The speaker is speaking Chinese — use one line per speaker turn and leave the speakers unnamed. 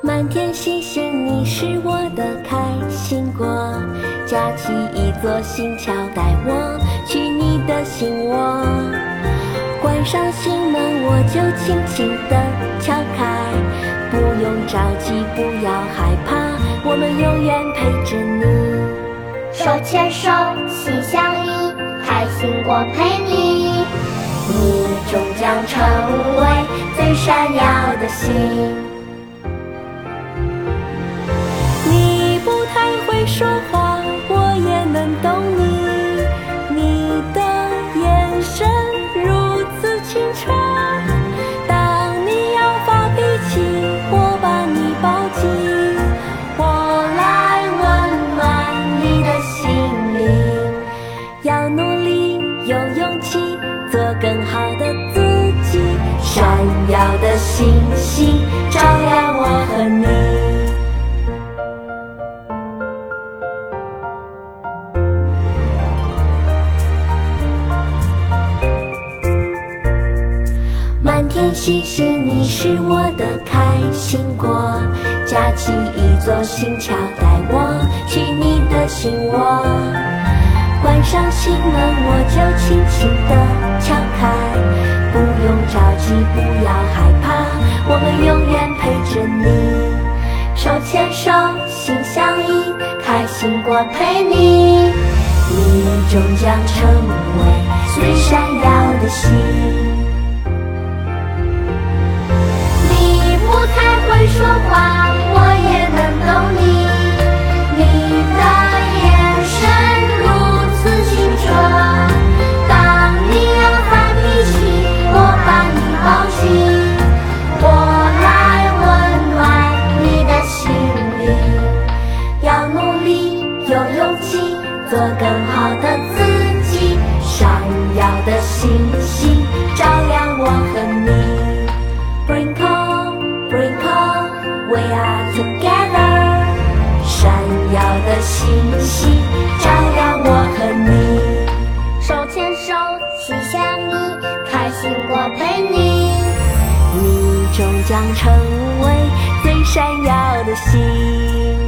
满天星星，你是我的开心果。架起一座新桥，带我去你的心窝。关上心门，我就轻轻地敲开。不用着急，不要害怕，我们永远陪着你。
手牵手，心相依，开心果陪你。
你终将成为最闪耀的星。说话，我也能懂你。你的眼神如此清澈，当你要发脾气，我把你抱紧，我来温暖你的心灵。要努力，有勇气，做更好的自己。闪耀的星星，满天星星，你是我的开心果。架起一座新桥，带我去你的心窝。关上心门，我就轻轻地敲开。不用着急，不要害怕，我们永远陪着你。手牵手，心相依，开心果陪你。你终将成为最闪耀的星。更好的自己闪耀的星星照亮我和你。Brinkle brinkle we are together 闪耀的星星照亮我和你。
手牵手心相依开心我陪你。
你终将成为最闪耀的星。